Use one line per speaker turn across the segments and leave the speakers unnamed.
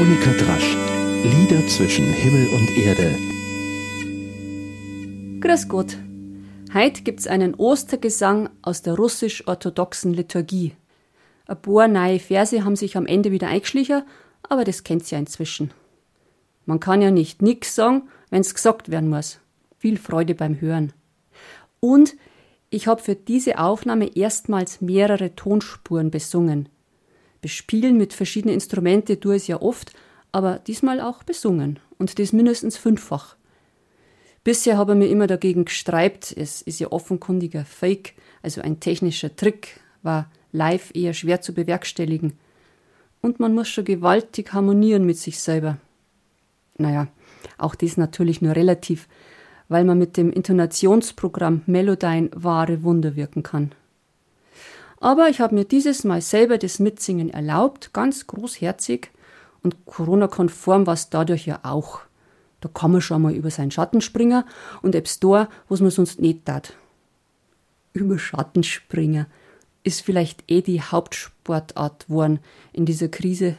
Monika Drasch. Lieder zwischen Himmel und Erde.
Grüß Gott. Heute gibt's einen Ostergesang aus der russisch-orthodoxen Liturgie. Ein paar neue Verse haben sich am Ende wieder eingeschlichen, aber das kennt's ja inzwischen. Man kann ja nicht nix sagen, wenn's gesagt werden muss. Viel Freude beim Hören. Und ich habe für diese Aufnahme erstmals mehrere Tonspuren besungen. Bespielen mit verschiedenen Instrumenten tue es ja oft, aber diesmal auch besungen und das mindestens fünffach. Bisher habe ich mir immer dagegen gestreibt, es ist ja offenkundiger Fake, also ein technischer Trick, war live eher schwer zu bewerkstelligen. Und man muss schon gewaltig harmonieren mit sich selber. Naja, auch das natürlich nur relativ, weil man mit dem Intonationsprogramm Melodyne wahre Wunder wirken kann. Aber ich habe mir dieses Mal selber das Mitsingen erlaubt, ganz großherzig, und Corona-konform war es dadurch ja auch. Da kann man schon mal über seinen Schatten springen und ebs da, was man sonst nicht tat. Über Schatten springen ist vielleicht eh die Hauptsportart worden in dieser Krise.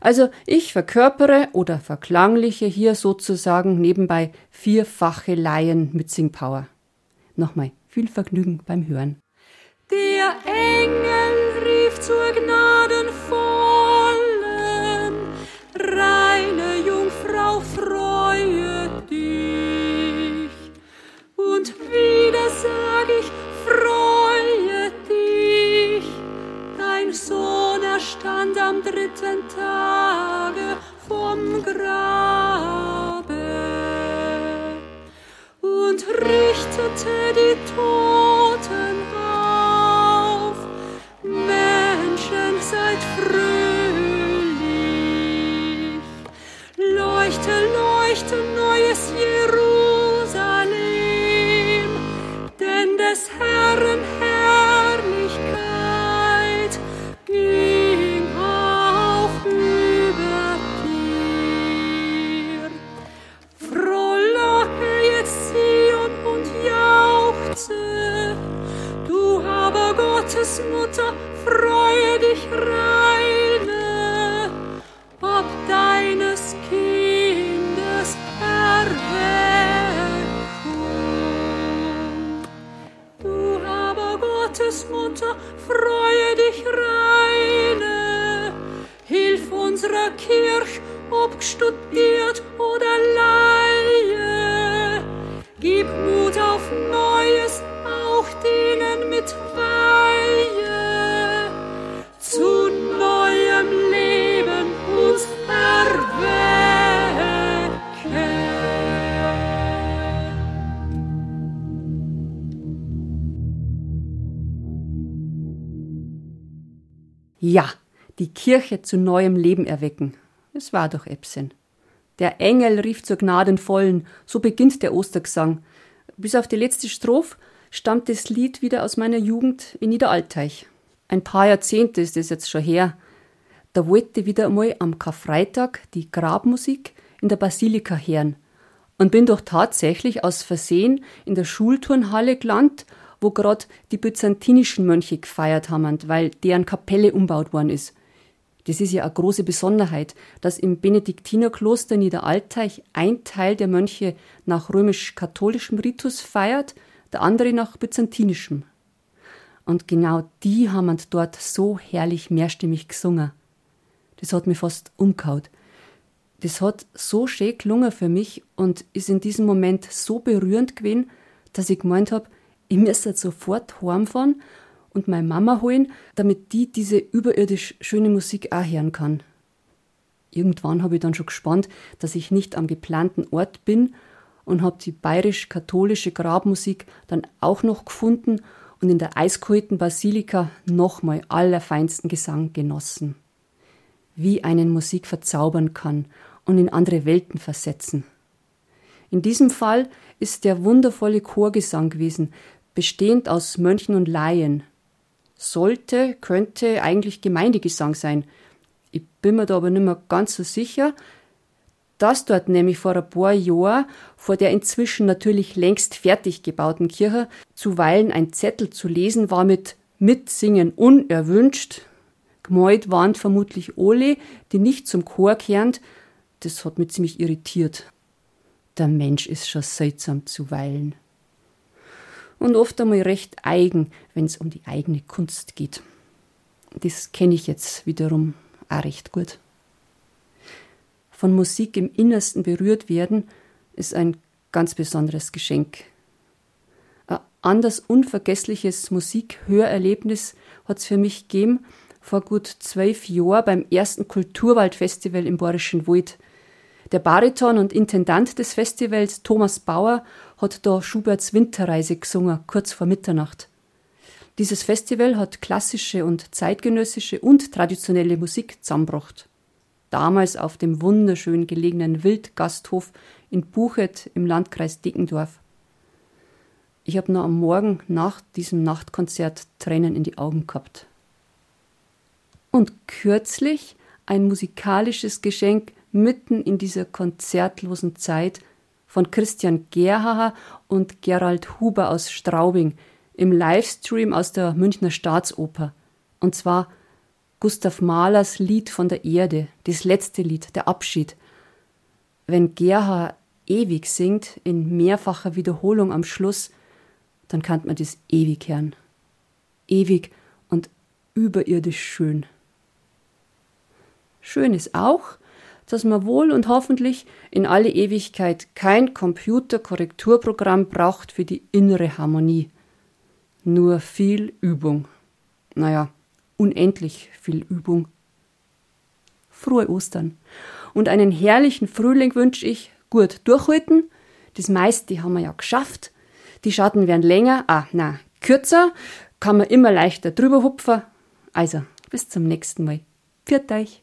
Also ich verkörpere oder verklangliche hier sozusagen nebenbei vierfache Laien mit Singpower. Nochmal viel Vergnügen beim Hören.
Der Engel rief zur Gnaden vor. freue dich. Und wieder sag ich, freue dich. Dein Sohn erstand am dritten Tage vom Grabe und richtete die Toten быть фрукт. Gottes Mutter, freue dich reine, ob deines Mutter, freue dich reine. Hilf unserer Kirch, ob studiert oder Laie. Gib Mut auf Neues, auch denen mit Weihe.
Ja, die Kirche zu neuem Leben erwecken. Es war doch Epsen. Der Engel rief zur Gnadenvollen, so beginnt der Ostergesang. Bis auf die letzte Strophe stammt das Lied wieder aus meiner Jugend in Niederalteich. Ein paar Jahrzehnte ist es jetzt schon her. Da wollte wieder einmal am Karfreitag die Grabmusik in der Basilika hören und bin doch tatsächlich aus Versehen in der Schulturnhalle gelandet wo gerade die byzantinischen Mönche gefeiert haben, weil deren Kapelle umbaut worden ist. Das ist ja eine große Besonderheit, dass im Benediktinerkloster Niederalteich ein Teil der Mönche nach römisch-katholischem Ritus feiert, der andere nach byzantinischem. Und genau die haben dort so herrlich mehrstimmig gesungen. Das hat mich fast umgehaut. Das hat so schön gelungen für mich und ist in diesem Moment so berührend gewesen, dass ich gemeint habe, ich müsste sofort heimfahren und meine Mama holen, damit die diese überirdisch schöne Musik auch hören kann. Irgendwann habe ich dann schon gespannt, dass ich nicht am geplanten Ort bin und habe die bayerisch-katholische Grabmusik dann auch noch gefunden und in der eiskalten Basilika nochmal allerfeinsten Gesang genossen. Wie einen Musik verzaubern kann und in andere Welten versetzen. In diesem Fall ist der wundervolle Chorgesang gewesen, bestehend aus Mönchen und Laien. Sollte, könnte eigentlich Gemeindegesang sein. Ich bin mir da aber nicht mehr ganz so sicher. Das dort nämlich vor ein paar Jahren vor der inzwischen natürlich längst fertig gebauten Kirche zuweilen ein Zettel zu lesen war mit Mitsingen unerwünscht. Gemeut waren vermutlich alle, die nicht zum Chor kehren. Das hat mich ziemlich irritiert. Der Mensch ist schon seltsam zuweilen. Und oft einmal recht eigen, wenn es um die eigene Kunst geht. Das kenne ich jetzt wiederum auch recht gut. Von Musik im Innersten berührt werden, ist ein ganz besonderes Geschenk. Ein anders unvergessliches Musikhörerlebnis hat es für mich gegeben, vor gut zwölf Jahren beim ersten Kulturwaldfestival im Bayerischen Wald. Der Bariton und Intendant des Festivals, Thomas Bauer, hat da Schuberts Winterreise gesungen, kurz vor Mitternacht. Dieses Festival hat klassische und zeitgenössische und traditionelle Musik zusammengebracht. Damals auf dem wunderschön gelegenen Wildgasthof in Buchet im Landkreis Deckendorf. Ich habe noch am Morgen nach diesem Nachtkonzert Tränen in die Augen gehabt. Und kürzlich ein musikalisches Geschenk mitten in dieser konzertlosen Zeit von Christian Gerhaher und Gerald Huber aus Straubing im Livestream aus der Münchner Staatsoper. Und zwar Gustav Mahlers Lied von der Erde, das letzte Lied, der Abschied. Wenn Gerhard ewig singt, in mehrfacher Wiederholung am Schluss, dann kann man das ewig hören. Ewig und überirdisch schön. Schön ist auch, dass man wohl und hoffentlich in alle Ewigkeit kein Computerkorrekturprogramm braucht für die innere Harmonie. Nur viel Übung. Naja, unendlich viel Übung. Frohe Ostern. Und einen herrlichen Frühling wünsche ich. Gut durchhalten. Das meiste haben wir ja geschafft. Die Schatten werden länger, ah, na, kürzer. Kann man immer leichter drüber hupfen. Also, bis zum nächsten Mal. Pfiat euch.